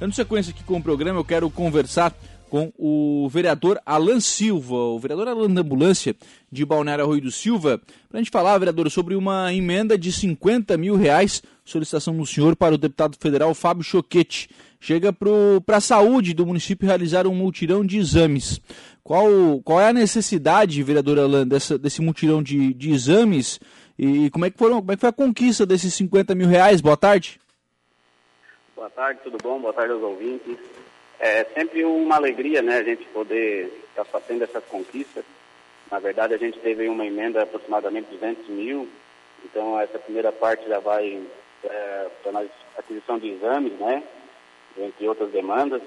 Dando sequência aqui com o programa, eu quero conversar com o vereador Alan Silva, o vereador Alan da Ambulância de Balneário Arroio do Silva, para a gente falar, vereador, sobre uma emenda de 50 mil reais, solicitação do senhor para o deputado federal Fábio Choquete. Chega para a saúde do município realizar um multirão de exames. Qual, qual é a necessidade, vereador Alan, dessa, desse multirão de, de exames e como é, que foram, como é que foi a conquista desses 50 mil reais? Boa tarde. Boa tarde, tudo bom? Boa tarde aos ouvintes. É sempre uma alegria, né, a gente poder estar fazendo essas conquistas. Na verdade, a gente teve uma emenda de aproximadamente 200 mil, então essa primeira parte já vai é, para aquisição de exames, né, entre outras demandas.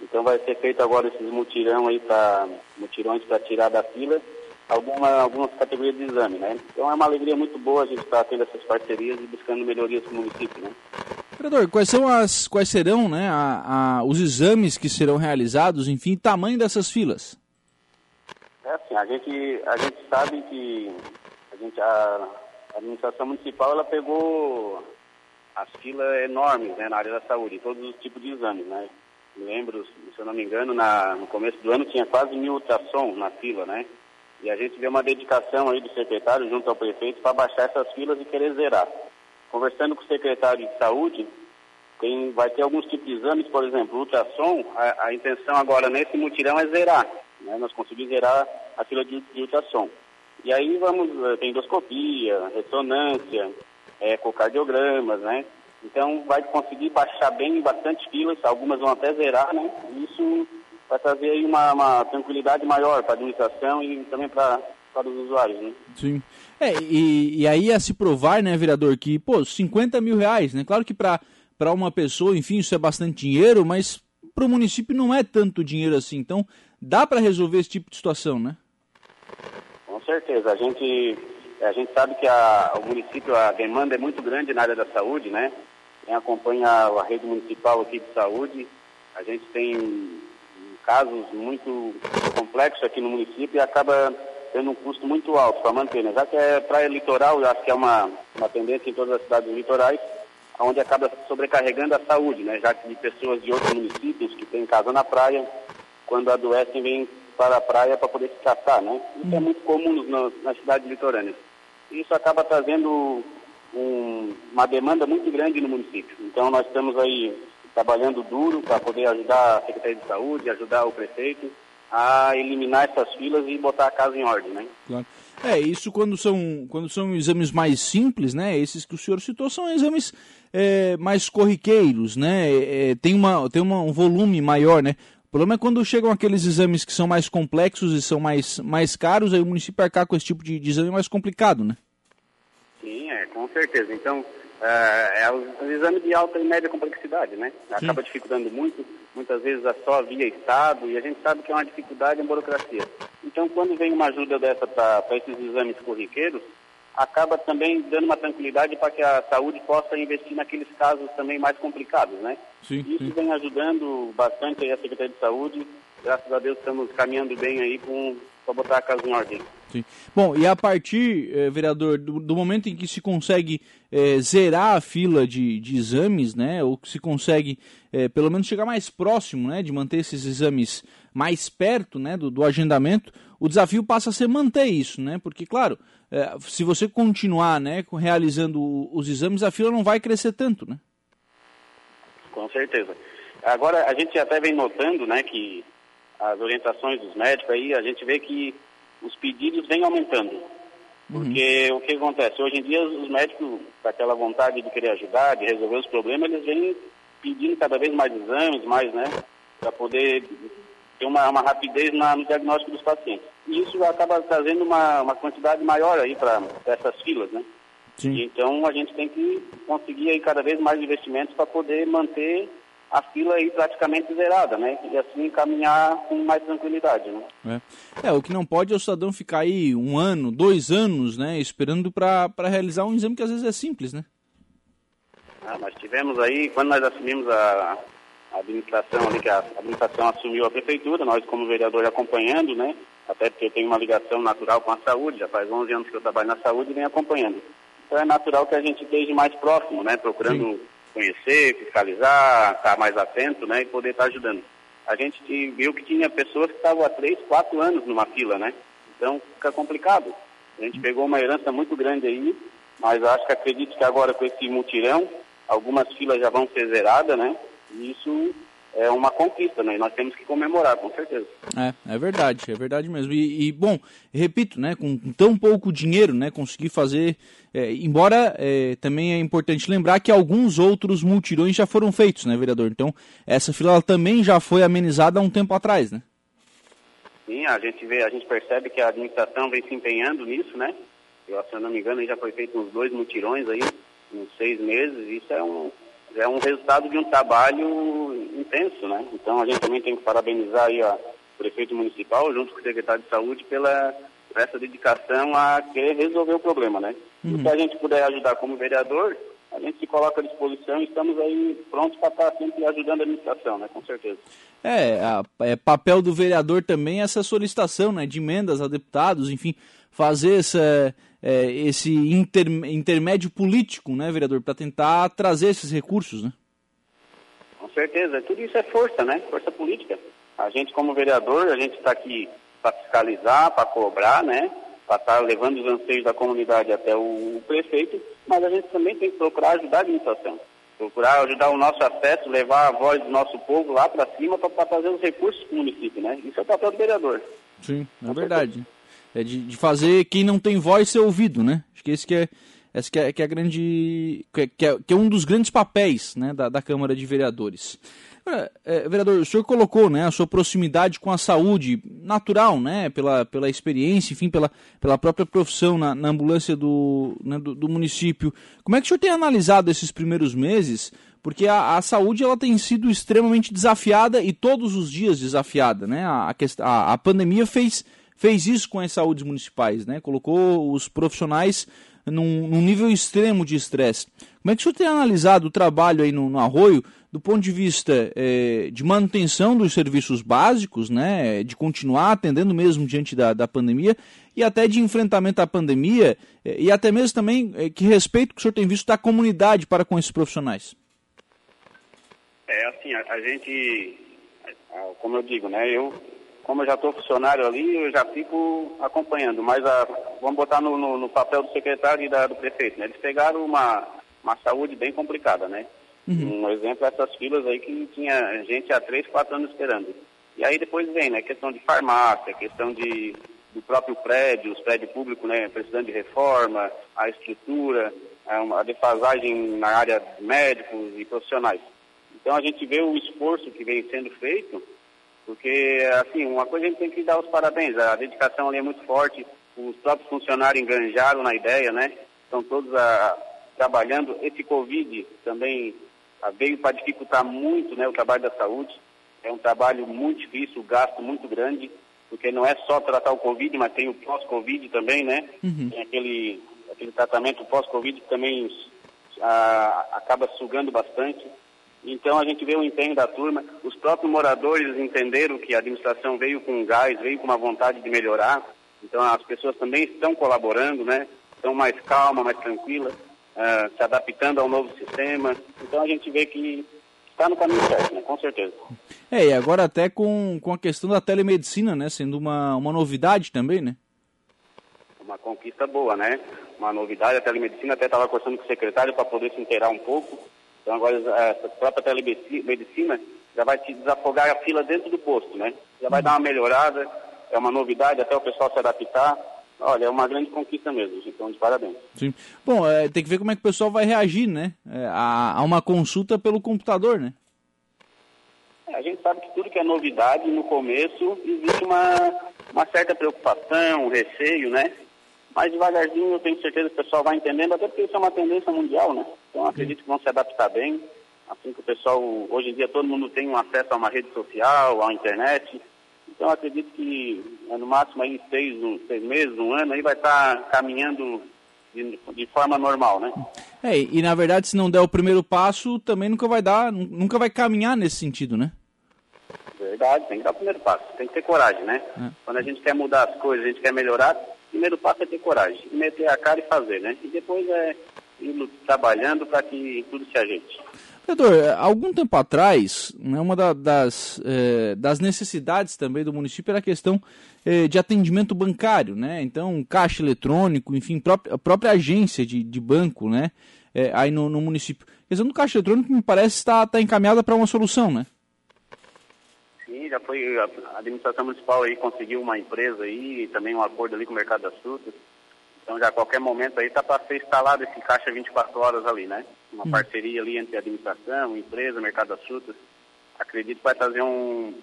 Então vai ser feito agora esses mutirão aí para mutirões para tirar da fila alguma, algumas categorias de exame, né? Então é uma alegria muito boa a gente estar tendo essas parcerias e buscando melhorias para o município, né? Vereador, quais são as, quais serão, né, a, a, os exames que serão realizados, enfim, tamanho dessas filas? É assim, a gente, a gente sabe que a, gente, a administração municipal ela pegou as filas enormes né, na área da saúde, todos os tipos de exames, né? Lembro, se eu não me engano, na, no começo do ano tinha quase mil ultrassom na fila, né? E a gente vê uma dedicação aí do secretário junto ao prefeito para baixar essas filas e querer zerar. Conversando com o secretário de saúde, tem, vai ter alguns tipos de exames, por exemplo, ultrassom, a, a intenção agora nesse mutirão é zerar. Né? Nós conseguimos zerar a fila de, de ultrassom. E aí vamos, eh, tem endoscopia, ressonância, ecocardiogramas, né? Então vai conseguir baixar bem bastante filas, algumas vão até zerar, né? Isso vai trazer aí uma, uma tranquilidade maior para a administração e também para para os usuários, né? Sim. É, e, e aí a se provar, né, vereador, que, pô, 50 mil reais, né? Claro que para uma pessoa, enfim, isso é bastante dinheiro, mas para o município não é tanto dinheiro assim. Então, dá para resolver esse tipo de situação, né? Com certeza. A gente, a gente sabe que a, o município, a demanda é muito grande na área da saúde, né? Quem acompanha a rede municipal aqui de saúde, a gente tem casos muito complexos aqui no município e acaba tendo um custo muito alto para manter, né? Já que é praia litoral, eu acho que é uma, uma tendência em todas as cidades litorais, onde acaba sobrecarregando a saúde, né? Já que de pessoas de outros municípios que têm casa na praia, quando adoecem, vêm para a praia para poder se tratar, né? Isso é muito comum no, nas cidades litorâneas. Isso acaba trazendo um, uma demanda muito grande no município. Então nós estamos aí trabalhando duro para poder ajudar a Secretaria de Saúde, ajudar o prefeito a eliminar essas filas e botar a casa em ordem, né? Claro. É, isso quando são, quando são exames mais simples, né? Esses que o senhor citou são exames é, mais corriqueiros, né? É, é tem uma, tem uma, um volume maior, né? O problema é quando chegam aqueles exames que são mais complexos e são mais, mais caros, aí o município arcar com esse tipo de, de exame é mais complicado, né? Sim, é, com certeza. Então, é, é um exame de alta e média complexidade, né? Acaba Sim. dificultando muito, muitas vezes é só via Estado, e a gente sabe que é uma dificuldade em burocracia. Então, quando vem uma ajuda dessa para esses exames corriqueiros, acaba também dando uma tranquilidade para que a saúde possa investir naqueles casos também mais complicados, né? Sim, Isso sim. vem ajudando bastante a Secretaria de Saúde. Graças a Deus estamos caminhando bem aí com para botar a casa em ordem. Sim. Bom, e a partir, eh, vereador, do, do, momento em que se consegue eh, zerar a fila de, de, exames, né, ou que se consegue eh, pelo menos chegar mais próximo, né, de manter esses exames mais perto, né, do, do agendamento, o desafio passa a ser manter isso, né, porque claro, eh, se você continuar, né, realizando os exames, a fila não vai crescer tanto, né? Com certeza. Agora a gente até vem notando, né, que as orientações dos médicos aí, a gente vê que os pedidos vêm aumentando. Porque uhum. o que acontece? Hoje em dia os médicos, com aquela vontade de querer ajudar, de resolver os problemas, eles vêm pedindo cada vez mais exames, mais, né? Para poder ter uma, uma rapidez na, no diagnóstico dos pacientes. E isso acaba trazendo uma, uma quantidade maior aí para essas filas, né? Sim. Então a gente tem que conseguir aí cada vez mais investimentos para poder manter a fila aí praticamente zerada, né? E assim caminhar com mais tranquilidade, né? É. é, o que não pode é o cidadão ficar aí um ano, dois anos, né? Esperando para realizar um exame que às vezes é simples, né? Ah, nós tivemos aí, quando nós assumimos a, a administração ali, que a administração assumiu a prefeitura, nós como vereador acompanhando, né? Até porque eu tenho uma ligação natural com a saúde, já faz 11 anos que eu trabalho na saúde e venho acompanhando. Então é natural que a gente esteja mais próximo, né? Procurando... Sim conhecer, fiscalizar, estar mais atento, né, e poder estar ajudando. A gente viu que tinha pessoas que estavam há três, quatro anos numa fila, né? Então fica complicado. A gente pegou uma herança muito grande aí, mas acho que acredito que agora com esse mutirão, algumas filas já vão ser zeradas, né? E isso é uma conquista, né? E nós temos que comemorar, com certeza. É, é verdade, é verdade mesmo. E, e bom, repito, né? Com tão pouco dinheiro, né? Conseguir fazer. É, embora é, também é importante lembrar que alguns outros multirões já foram feitos, né, vereador? Então, essa fila também já foi amenizada há um tempo atrás, né? Sim, a gente vê, a gente percebe que a administração vem se empenhando nisso, né? Eu, se eu não me engano, já foi feito uns dois mutirões aí, uns seis meses. Isso é um, é um resultado de um trabalho intenso, né? Então a gente também tem que parabenizar aí a prefeito municipal, junto com o secretário de saúde, pela essa dedicação a querer resolver o problema, né? Uhum. Se a gente puder ajudar como vereador, a gente se coloca à disposição e estamos aí prontos para estar sempre ajudando a administração, né? Com certeza. É, a, é papel do vereador também essa solicitação, né? De emendas a deputados, enfim, fazer essa, é, esse inter, intermédio político, né, vereador, para tentar trazer esses recursos, né? Com certeza, tudo isso é força, né? Força política. A gente, como vereador, a gente está aqui para fiscalizar, para cobrar, né? Para estar tá levando os anseios da comunidade até o, o prefeito, mas a gente também tem que procurar ajudar a administração procurar ajudar o nosso acesso, levar a voz do nosso povo lá para cima para trazer os recursos para o município, né? Isso é o papel do vereador. Sim, é verdade é de, de, fazer quem não tem voz ser ouvido, né? Acho que esse que é, esse que é, que é grande, que é, que é, um dos grandes papéis né, da, da Câmara de Vereadores. É, vereador, o senhor colocou né, a sua proximidade com a saúde natural, né, pela, pela experiência, enfim, pela, pela própria profissão na, na ambulância do, né, do, do, município. Como é que o senhor tem analisado esses primeiros meses? Porque a, a, saúde ela tem sido extremamente desafiada e todos os dias desafiada. Né? A, a, a pandemia fez fez isso com as saúdes municipais, né? Colocou os profissionais num, num nível extremo de estresse. Como é que o senhor tem analisado o trabalho aí no, no Arroio do ponto de vista é, de manutenção dos serviços básicos, né, de continuar atendendo mesmo diante da, da pandemia e até de enfrentamento à pandemia é, e até mesmo também é, que respeito que o senhor tem visto da comunidade para com esses profissionais? É assim, a, a gente, como eu digo, né, eu como eu já estou funcionário ali, eu já fico acompanhando. Mas a, vamos botar no, no, no, papel do secretário e da, do prefeito. Né? Eles pegaram uma, uma saúde bem complicada, né? Uhum. Um exemplo, essas filas aí que tinha gente há três, quatro anos esperando. E aí depois vem, né? Questão de farmácia, questão de, do próprio prédio, os prédios públicos, né? Precisando de reforma, a estrutura, a, a defasagem na área de médicos e profissionais. Então a gente vê o esforço que vem sendo feito porque, assim, uma coisa a gente tem que dar os parabéns, a dedicação ali é muito forte, os próprios funcionários enganjaram na ideia, né? Estão todos a, ah, trabalhando. Esse Covid também ah, veio para dificultar muito né, o trabalho da saúde. É um trabalho muito difícil, um gasto muito grande, porque não é só tratar o Covid, mas tem o pós-Covid também, né? Uhum. Tem aquele, aquele tratamento pós-Covid que também ah, acaba sugando bastante. Então a gente vê o empenho da turma, os próprios moradores entenderam que a administração veio com gás, veio com uma vontade de melhorar, então as pessoas também estão colaborando, né? Estão mais calmas, mais tranquilas, uh, se adaptando ao novo sistema. Então a gente vê que está no caminho certo, né? Com certeza. É, e agora até com, com a questão da telemedicina, né? Sendo uma, uma novidade também, né? Uma conquista boa, né? Uma novidade, a telemedicina até estava conversando com o secretário para poder se inteirar um pouco então agora a própria telemedicina já vai te desafogar a fila dentro do posto, né? Já vai dar uma melhorada, é uma novidade até o pessoal se adaptar. Olha, é uma grande conquista mesmo, então de parabéns. Sim. Bom, é, tem que ver como é que o pessoal vai reagir, né? É, a, a, uma consulta pelo computador, né? É, a gente sabe que tudo que é novidade, no começo, existe uma, uma certa preocupação, um receio, né? Mas devagarzinho eu tenho certeza que o pessoal vai entendendo, até porque isso é uma tendência mundial, né? Então acredito que vão se adaptar bem. Assim que o pessoal, hoje em dia todo mundo tem um acesso a uma rede social, à internet. Então acredito que é, no máximo aí seis, um, seis meses, um ano, aí vai estar caminhando de, de, forma normal, né? É, e na verdade se não der o primeiro passo, também nunca vai dar, nunca vai caminhar nesse sentido, né? Verdade, tem que dar o primeiro passo, tem que ter coragem, né? É. Quando a gente quer mudar as coisas, a gente quer melhorar, primeiro passo é ter coragem, meter a cara e fazer, né? E depois é e trabalhando para que tudo se ajeite. Vereador, algum tempo atrás, né, uma da, das, eh, das necessidades também do município era a questão eh, de atendimento bancário, né? Então, caixa eletrônico, enfim, própria, a própria agência de, de banco, né? Aí no, no, município. A questão do caixa eletrônico me parece estar tá, tá encaminhada para uma solução, né? Já foi, a administração municipal aí conseguiu uma empresa aí, também um acordo ali com o mercado das frutas. Então já a qualquer momento aí está para ser instalado esse caixa 24 horas ali, né? Uma hum. parceria ali entre a administração, empresa, mercado das frutas. Acredito que vai trazer um,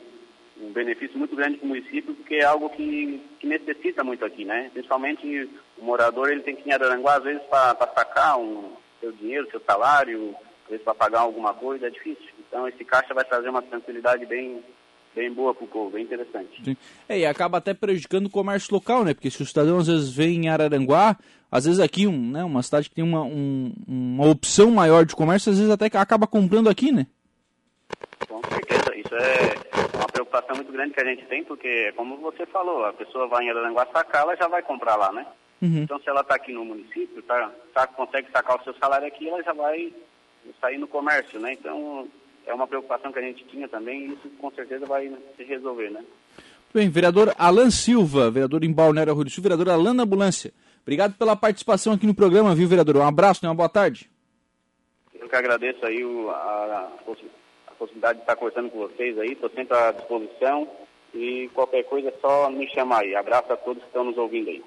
um benefício muito grande para o município, porque é algo que, que, necessita muito aqui, né? Principalmente o morador, ele tem que ir em Araranguá, às vezes, para sacar um, seu dinheiro, seu salário, às vezes para pagar alguma coisa, é difícil. Então esse caixa vai trazer uma tranquilidade bem, bem boa para o povo, bem interessante. Sim. É, e acaba até prejudicando o comércio local, né? Porque se o cidadão às vezes vem em Araranguá, às vezes aqui, um, né, uma cidade que tem uma, um, uma opção maior de comércio, às vezes até acaba comprando aqui, né? Com certeza, isso é uma preocupação muito grande que a gente tem, porque, como você falou, a pessoa vai em Araranguá sacar, ela já vai comprar lá, né? Uhum. Então, se ela está aqui no município, tá, tá, consegue sacar o seu salário aqui, ela já vai sair no comércio, né? Então, é uma preocupação que a gente tinha também e isso com certeza vai se resolver, né? Bem, vereador Alan Silva, vereador em Balneário Arroio do Sul, vereador Alan da Ambulância. Obrigado pela participação aqui no programa, viu, vereador? Um abraço, né? Uma boa tarde. Eu que agradeço aí o, a, a, possibilidade de estar conversando com vocês aí, estou sempre à disposição e qualquer coisa é só me chamar aí. Abraço a todos que estão nos ouvindo aí.